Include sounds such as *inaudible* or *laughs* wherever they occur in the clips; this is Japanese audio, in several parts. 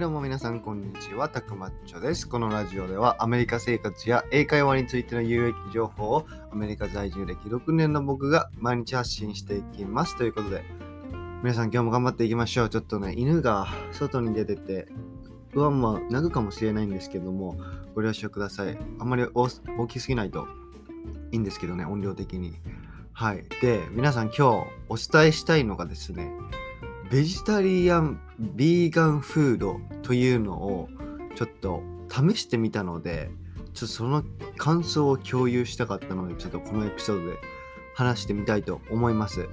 どうも皆さんこんにちは、たくまっちょです。このラジオではアメリカ生活や英会話についての有益情報をアメリカ在住歴6年の僕が毎日発信していきます。ということで、皆さん今日も頑張っていきましょう。ちょっとね、犬が外に出てて、不安は鳴くかもしれないんですけども、ご了承ください。あんまり大きすぎないといいんですけどね、音量的に。はい。で、皆さん今日お伝えしたいのがですね、ベジタリアン、ビーガンフードというのをちょっと試してみたので、ちょっとその感想を共有したかったので、ちょっとこのエピソードで話してみたいと思います。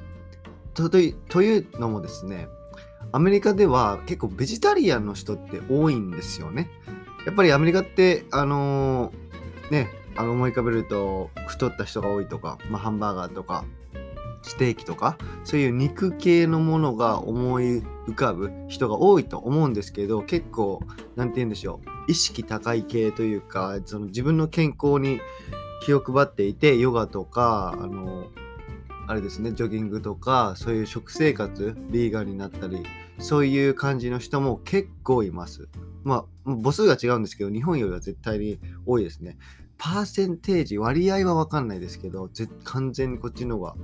とというのもですね、アメリカでは結構ベジタリアンの人って多いんですよね。やっぱりアメリカって、あのー、ね、あの思い浮かべると太った人が多いとか、まあ、ハンバーガーとかステーキとかそういう肉系のものが思い浮かぶ人が多いと思うんですけど結構何て言うんでしょう意識高い系というかその自分の健康に気を配っていてヨガとかあのあれですねジョギングとかそういう食生活ビーガンになったりそういう感じの人も結構います。まあ母数が違うんですけど日本よりは絶対に多いですね。パーセンテージ割合は分かんないですけど完全にこっちの方が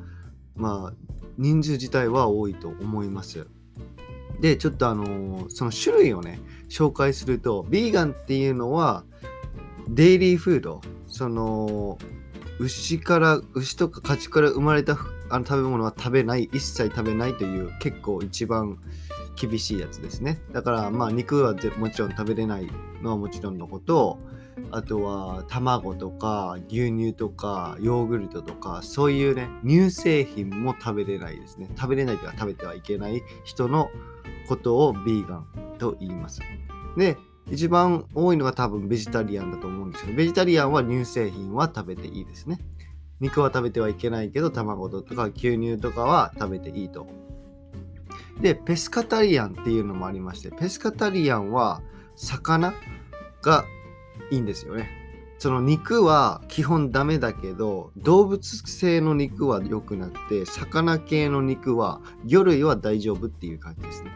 まあ、人数自体は多いと思います。で、ちょっとあのー、その種類をね、紹介すると、ビーガンっていうのは、デイリーフード、その、牛から、牛とか家畜から生まれたあの食べ物は食べない、一切食べないという結構一番厳しいやつですね。だから、まあ肉はもちろん食べれないのはもちろんのこと、あとは卵とか牛乳とかヨーグルトとかそういうね乳製品も食べれないですね。食べれないというか食べてはいけない人のことをビーガンと言います。で一番多いのが多分ベジタリアンだと思うんですけどベジタリアンは乳製品は食べていいですね。肉は食べてはいけないけど卵とか牛乳とかは食べていいと。でペスカタリアンっていうのもありましてペスカタリアンは魚がいいんですよね。その肉は基本ダメだけど動物性の肉は良くなくて魚系の肉は魚類は大丈夫っていう感じですね。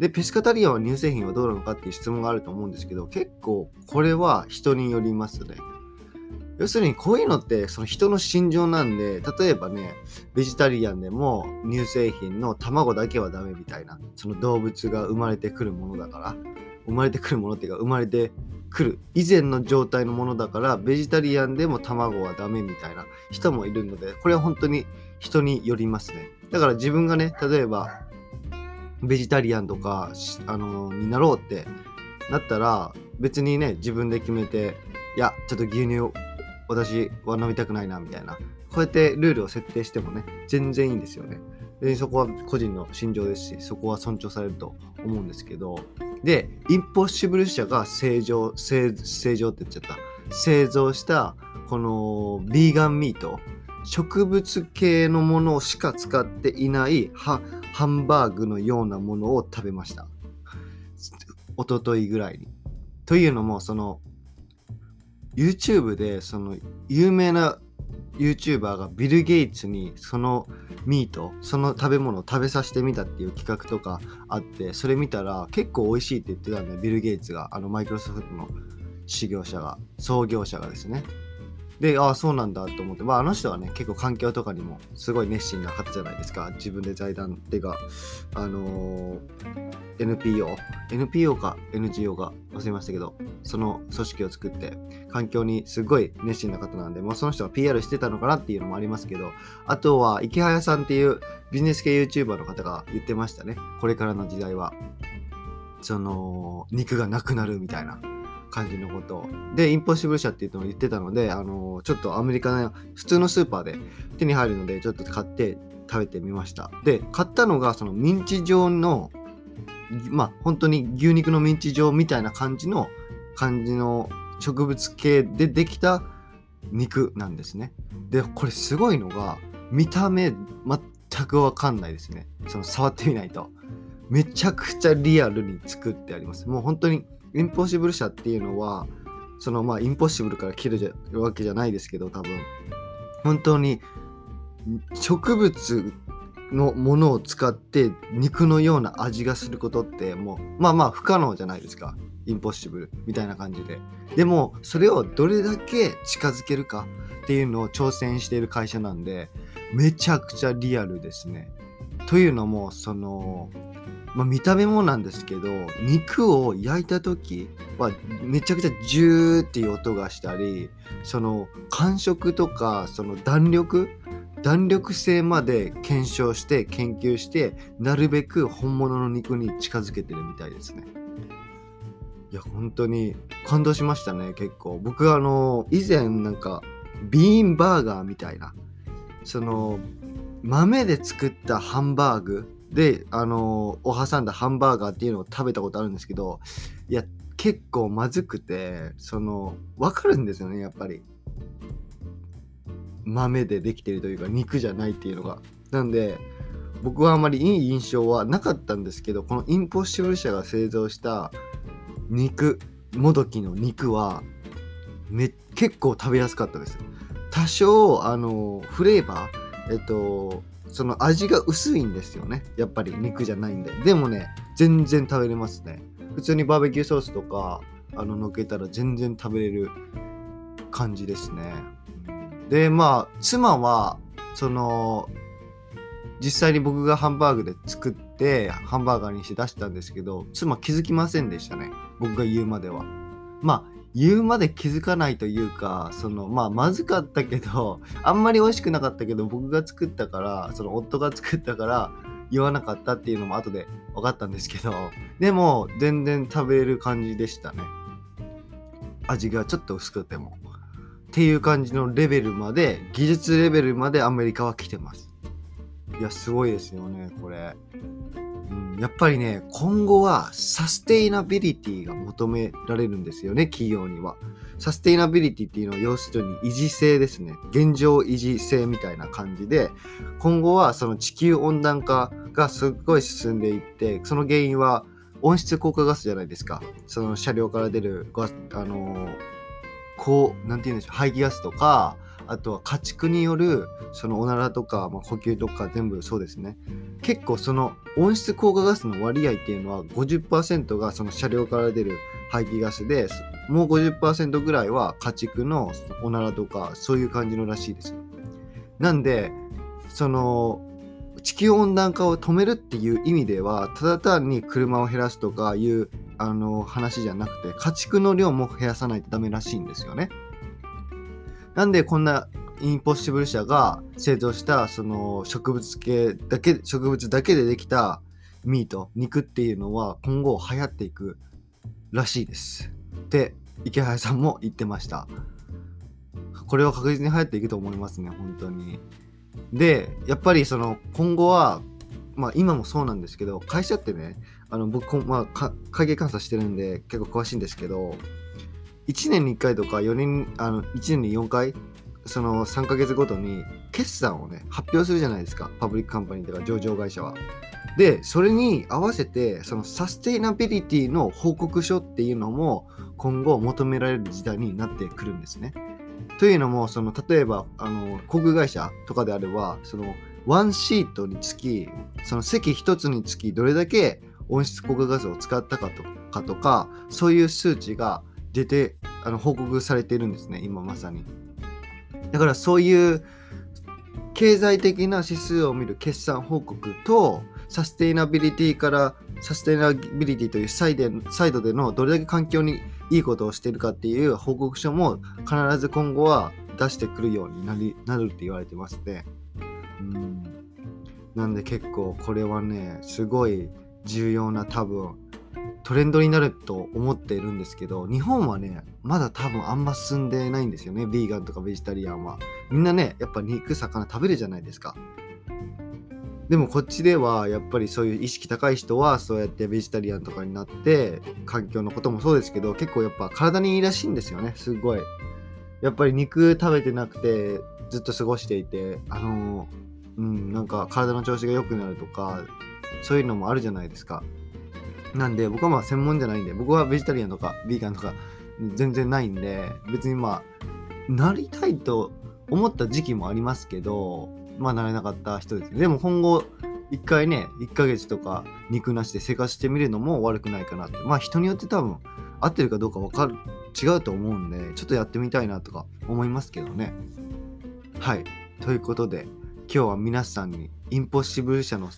でペスカタリアンは乳製品はどうなのかっていう質問があると思うんですけど結構これは人によりますね。要するにこういうのってその人の心情なんで例えばねベジタリアンでも乳製品の卵だけはダメみたいなその動物が生まれてくるものだから生まれてくるものっていうか生まれて来る。以前の状態のものだからベジタリアンでも卵はダメみたいな人もいるのでこれは本当に人によりますね。だから自分がね例えばベジタリアンとかあのになろうってなったら別にね自分で決めていやちょっと牛乳を私は飲みたくないなみたいなこうやってルールを設定してもね全然いいんですよね。でそこは個人の心情ですしそこは尊重されると思うんですけどで、インポッシブル社が製造、製製造って言っちゃった。製造したこのビーガンミート、植物系のものしか使っていないハハンバーグのようなものを食べました。一昨日ぐらいに。というのも、その、YouTube でその有名な YouTuber がビル・ゲイツにそのミートその食べ物を食べさせてみたっていう企画とかあってそれ見たら結構美味しいって言ってたんでビル・ゲイツがあのマイクロソフトの修行者が創業者がですね。で、ああ、そうなんだと思って、まあ、あの人はね、結構環境とかにもすごい熱心な方じゃないですか。自分で財団っていうか、あのー、NPO、NPO か NGO か忘れましたけど、その組織を作って、環境にすごい熱心な方なんで、まあ、その人が PR してたのかなっていうのもありますけど、あとは、池早さんっていうビジネス系 YouTuber の方が言ってましたね。これからの時代は、その、肉がなくなるみたいな。感じのことでインポッシブル社っていうのを言ってたのであのちょっとアメリカの普通のスーパーで手に入るのでちょっと買って食べてみました。で買ったのがそのミンチ状のまあ本当に牛肉のミンチ状みたいな感じの感じの植物系でできた肉なんですね。でこれすごいのが見た目全くわかんないですね。その触ってみないと。めちゃくちゃリアルに作ってあります。もう本当にインポッシブル社っていうのは、そのまあインポッシブルから切るわけじゃないですけど、多分、本当に植物のものを使って肉のような味がすることってもうまあまあ不可能じゃないですか。インポッシブルみたいな感じで。でもそれをどれだけ近づけるかっていうのを挑戦している会社なんでめちゃくちゃリアルですね。というのもそのまあ、見た目もなんですけど肉を焼いた時はめちゃくちゃジューっていう音がしたりその感触とかその弾力弾力性まで検証して研究してなるべく本物の肉に近づけてるみたいですね。いや本当に感動しましたね結構。僕はあの以前なんかビーンバーガーみたいなその豆で作ったハンバーグであのを挟んだハンバーガーっていうのを食べたことあるんですけどいや結構まずくてその分かるんですよねやっぱり。豆でできてるというか肉じゃないっていうのが。なんで僕はあまりいい印象はなかったんですけどこのインポッシブル社が製造した肉もどきの肉はめ結構食べやすかったです。多少あのフレーバーえっとその味が薄いんですよね。やっぱり肉じゃないんで。でもね全然食べれますね。普通にバーベキューソースとかあののっけたら全然食べれる感じですね。でまあ妻はその実際に僕がハンバーグで作ってハンバーガーにして出したんですけど妻気づきませんでしたね。僕が言うまでは。まあ言うまで気づかないというかそのまあまずかったけど *laughs* あんまり美味しくなかったけど僕が作ったからその夫が作ったから言わなかったっていうのも後で分かったんですけどでも全然食べれる感じでしたね。味がちょっと薄くても。っていう感じのレベルまで技術レベルまでアメリカは来てます。いやすごいですよねこれ。やっぱりね、今後はサステイナビリティが求められるんですよね、企業には。サステイナビリティっていうのは要するに維持性ですね。現状維持性みたいな感じで、今後はその地球温暖化がすっごい進んでいって、その原因は温室効果ガスじゃないですか。その車両から出るガス、あのー、こう、なんて言うんでしょう、排気ガスとか、あとは家畜によるそのおならとか、まあ、呼吸とか全部そうですね結構その温室効果ガスの割合っていうのは50%がその車両から出る排気ガスでもう50%ぐらいは家畜のおならとかそういう感じのらしいですなんでその地球温暖化を止めるっていう意味ではただ単に車を減らすとかいうあの話じゃなくて家畜の量も減らさないとダメらしいんですよね。なんでこんなインポッシブル社が製造したその植物系だけ植物だけでできたミート肉っていうのは今後流行っていくらしいです。って池原さんも言ってました。これは確実に流行っていくと思いますね本当に。でやっぱりその今後はまあ今もそうなんですけど会社ってねあの僕、まあ、会計監査してるんで結構詳しいんですけど1年に1回とか4年あの1年に4回その3ヶ月ごとに決算をね発表するじゃないですか public company とか上場会社は。でそれに合わせてそのサステイナビリティの報告書っていうのも今後求められる時代になってくるんですね。というのもその例えばあの航空会社とかであればそのワンシートにつきその席1つにつきどれだけ温室効果ガスを使ったかとかとかそういう数値が出てあの報告されてるんですね今まさにだからそういう経済的な指数を見る決算報告とサステイナビリティからサステイナビリティというサイサイドでのどれだけ環境にいいことをしているかっていう報告書も必ず今後は出してくるようになりなるって言われてますね。うんなんで結構これはねすごい重要な多分トレンドになると思っているんですけど日本はねまだ多分あんま進んでないんですよね。ヴィーガンとかベジタリアンは。みんなねやっぱ肉魚食べるじゃないですか。でもこっちではやっぱりそういう意識高い人はそうやってベジタリアンとかになって環境のこともそうですけど結構やっぱ体にいいらしいんですよね。すごい。やっぱり肉食べてなくてずっと過ごしていてあのうんなんか体の調子が良くなるとかそういうのもあるじゃないですか。なんで僕はまあ専門じゃないんで僕はベジタリアンとかビーガンとか全然ないんで別にまあなりたいと思った時期もありますけどまあなれなかった人です。でも今後、一回ね、1ヶ月とか肉なしで生活してみるのも悪くないかなって。まあ人によって多分合ってるかどうか分かる、違うと思うんで、ちょっとやってみたいなとか思いますけどね。はい。ということで、今日は皆さんにインポッシブル社の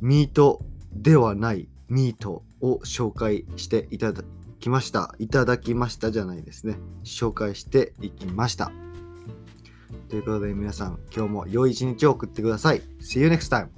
ミートではないミートを紹介していただきました。いただきましたじゃないですね。紹介していきました。ということで皆さん、今日も良い一日を送ってください。See you next time!